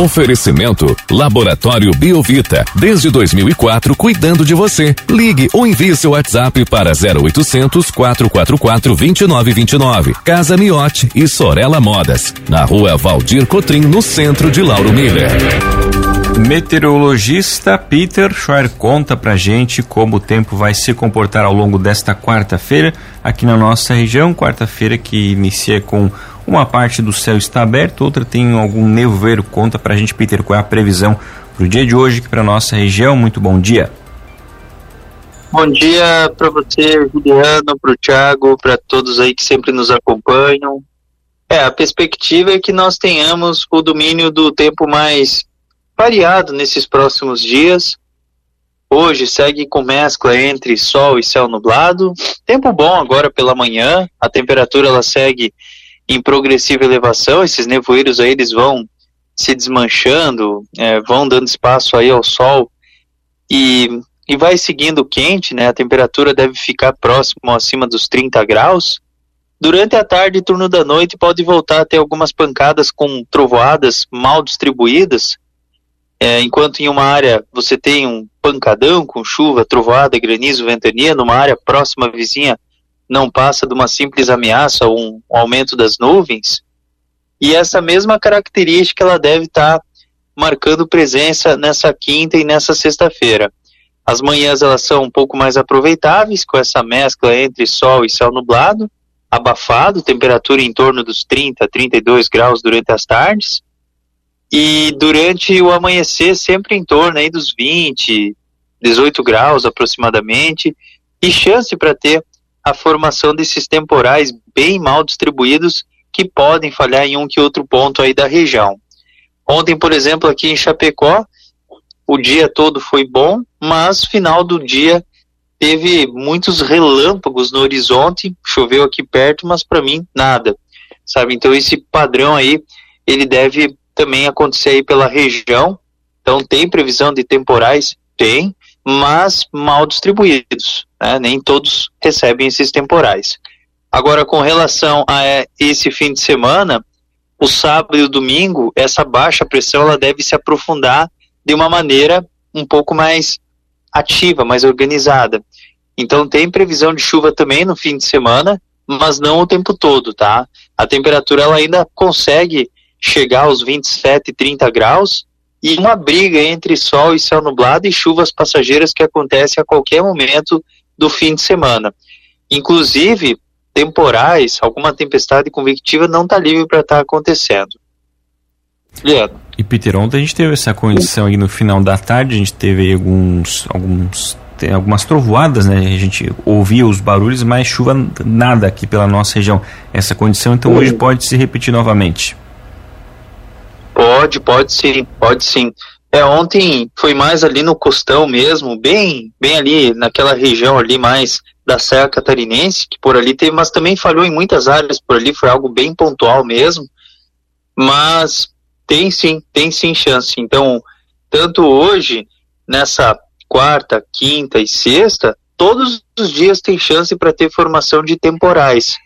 Oferecimento Laboratório Biovita. Desde 2004, cuidando de você. Ligue ou envie seu WhatsApp para 0800 444 2929. Casa Miote e Sorella Modas. Na rua Valdir Cotrim, no centro de Lauro Miller. Meteorologista Peter Schreier conta pra gente como o tempo vai se comportar ao longo desta quarta-feira aqui na nossa região. Quarta-feira que inicia com uma parte do céu está aberta, outra tem algum nevoeiro. Conta pra gente, Peter, qual é a previsão pro dia de hoje aqui pra nossa região. Muito bom dia. Bom dia para você, Juliano, para o Thiago, para todos aí que sempre nos acompanham. É, a perspectiva é que nós tenhamos o domínio do tempo mais variado nesses próximos dias. Hoje segue com mescla entre sol e céu nublado. Tempo bom agora pela manhã. A temperatura ela segue em progressiva elevação. Esses nevoeiros aí eles vão se desmanchando, é, vão dando espaço aí ao sol e, e vai seguindo quente, né? A temperatura deve ficar próximo acima dos 30 graus. Durante a tarde e turno da noite pode voltar a ter algumas pancadas com trovoadas mal distribuídas, é, enquanto em uma área você tem um pancadão com chuva, trovoada, granizo, ventania, numa área próxima vizinha não passa de uma simples ameaça ou um, um aumento das nuvens. E essa mesma característica ela deve estar tá marcando presença nessa quinta e nessa sexta-feira. As manhãs elas são um pouco mais aproveitáveis com essa mescla entre sol e céu nublado, abafado, temperatura em torno dos 30, 32 graus durante as tardes e durante o amanhecer sempre em torno aí dos 20, 18 graus aproximadamente, e chance para ter a formação desses temporais bem mal distribuídos que podem falhar em um que outro ponto aí da região. Ontem, por exemplo, aqui em Chapecó, o dia todo foi bom, mas final do dia teve muitos relâmpagos no horizonte, choveu aqui perto, mas para mim nada, sabe? Então esse padrão aí, ele deve também acontecer aí pela região. Então tem previsão de temporais? Tem, mas mal distribuídos. Né? Nem todos recebem esses temporais. Agora, com relação a esse fim de semana, o sábado e o domingo, essa baixa pressão ela deve se aprofundar de uma maneira um pouco mais ativa, mais organizada. Então tem previsão de chuva também no fim de semana, mas não o tempo todo, tá? A temperatura ela ainda consegue chegar aos 27, 30 graus, e uma briga entre sol e céu nublado e chuvas passageiras que acontece a qualquer momento do fim de semana. Inclusive, temporais, alguma tempestade convectiva não está livre para estar tá acontecendo. Leandro. E Peter, ontem a gente teve essa condição aí no final da tarde, a gente teve alguns, alguns algumas trovoadas, né? A gente ouvia os barulhos, mas chuva nada aqui pela nossa região. Essa condição, então, hoje pode se repetir novamente. Pode, pode sim, pode sim. É, ontem foi mais ali no costão mesmo, bem, bem ali naquela região ali mais da Serra Catarinense, que por ali teve, mas também falhou em muitas áreas por ali, foi algo bem pontual mesmo. Mas tem sim, tem sim chance. Então, tanto hoje, nessa quarta, quinta e sexta, todos os dias tem chance para ter formação de temporais.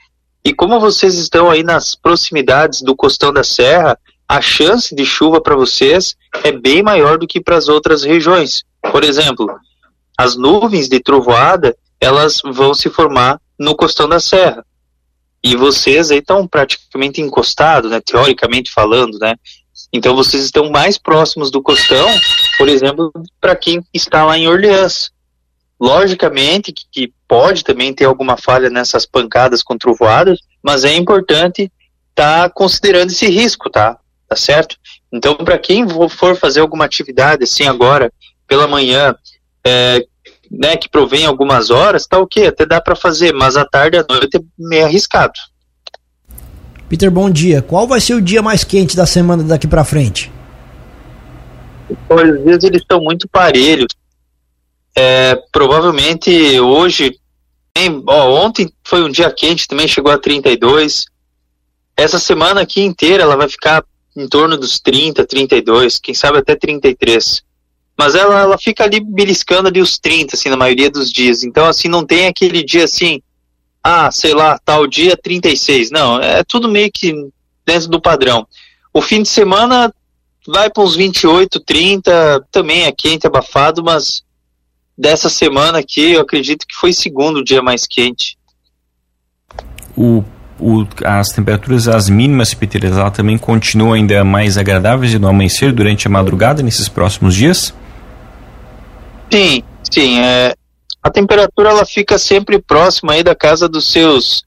E como vocês estão aí nas proximidades do costão da Serra, a chance de chuva para vocês é bem maior do que para as outras regiões. Por exemplo, as nuvens de trovoada, elas vão se formar no costão da serra. E vocês aí estão praticamente encostados, né, teoricamente falando, né? Então vocês estão mais próximos do costão, por exemplo, para quem está lá em Orleans. Logicamente que, que pode também ter alguma falha nessas pancadas com trovoadas, mas é importante estar tá considerando esse risco, tá? Tá certo? Então, para quem for fazer alguma atividade assim agora, pela manhã, é, né, que provém algumas horas, tá ok, até dá para fazer, mas à tarde, à noite é meio arriscado. Peter, bom dia. Qual vai ser o dia mais quente da semana daqui para frente? Às vezes eles estão muito parelhos. É, provavelmente hoje, ó, ontem foi um dia quente, também chegou a 32. Essa semana aqui inteira ela vai ficar em torno dos 30, 32, quem sabe até 33. Mas ela, ela fica ali beliscando ali os 30, assim, na maioria dos dias. Então, assim, não tem aquele dia assim, ah, sei lá, tal dia 36. Não, é tudo meio que dentro do padrão. O fim de semana vai para uns 28, 30, também é quente, abafado, mas dessa semana aqui eu acredito que foi segundo dia mais quente. O, o, as temperaturas, as mínimas, Peter, também continuam ainda mais agradáveis no amanhecer durante a madrugada nesses próximos dias? Sim, sim. É, a temperatura ela fica sempre próxima aí da casa dos seus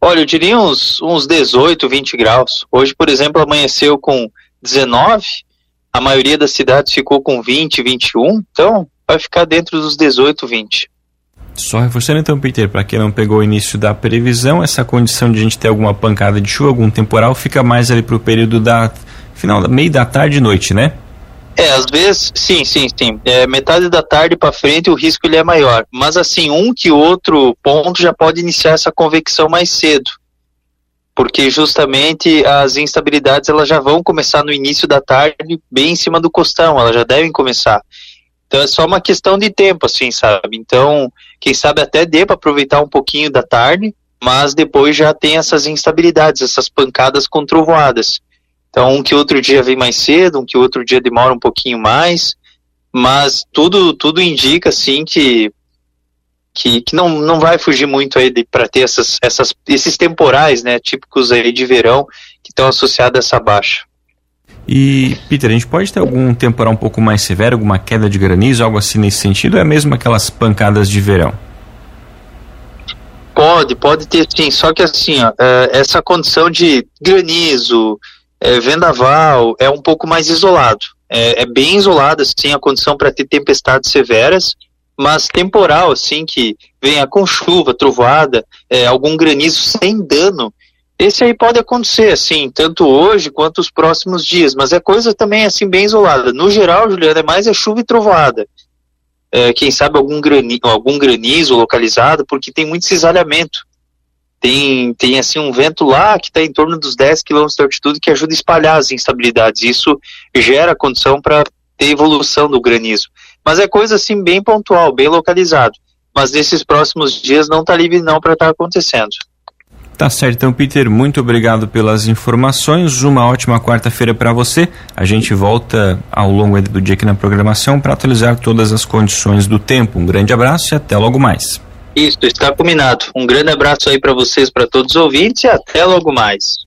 Olha, eu diria uns, uns 18, 20 graus. Hoje, por exemplo, amanheceu com 19, a maioria das cidades ficou com 20, 21, então vai ficar dentro dos 18, 20. Só reforçando então, Peter, para quem não pegou o início da previsão, essa condição de a gente ter alguma pancada de chuva, algum temporal, fica mais ali para o período da final, meio da tarde e noite, né? É, às vezes, sim, sim, sim. É, metade da tarde para frente o risco ele é maior. Mas assim, um que outro ponto já pode iniciar essa convecção mais cedo. Porque justamente as instabilidades elas já vão começar no início da tarde, bem em cima do costão, elas já devem começar. Então é só uma questão de tempo, assim, sabe? Então, quem sabe até dê para aproveitar um pouquinho da tarde, mas depois já tem essas instabilidades, essas pancadas com trovoadas. Então, um que outro dia vem mais cedo, um que outro dia demora um pouquinho mais, mas tudo tudo indica assim que que, que não, não vai fugir muito aí para ter essas, essas, esses temporais, né, típicos aí de verão que estão associados a essa baixa. E, Peter, a gente pode ter algum temporal um pouco mais severo, alguma queda de granizo, algo assim nesse sentido, ou é mesmo aquelas pancadas de verão? Pode, pode ter sim, só que assim, ó, é, essa condição de granizo, é, vendaval é um pouco mais isolado. É, é bem isolado, assim, a condição para ter tempestades severas, mas temporal, assim, que venha com chuva, trovoada, é, algum granizo sem dano, esse aí pode acontecer, assim, tanto hoje quanto os próximos dias, mas é coisa também, assim, bem isolada. No geral, Juliana, é mais é chuva e trovoada. É, quem sabe algum granizo, algum granizo localizado, porque tem muito cisalhamento tem, tem assim um vento lá que está em torno dos 10 km de altitude que ajuda a espalhar as instabilidades. Isso gera condição para ter evolução do granizo. Mas é coisa assim bem pontual, bem localizado. Mas nesses próximos dias não está livre não para estar tá acontecendo. Tá certo, então Peter, muito obrigado pelas informações. Uma ótima quarta-feira para você. A gente volta ao longo do dia aqui na programação para atualizar todas as condições do tempo. Um grande abraço e até logo mais. Isso, está combinado. Um grande abraço aí para vocês, para todos os ouvintes e até logo mais.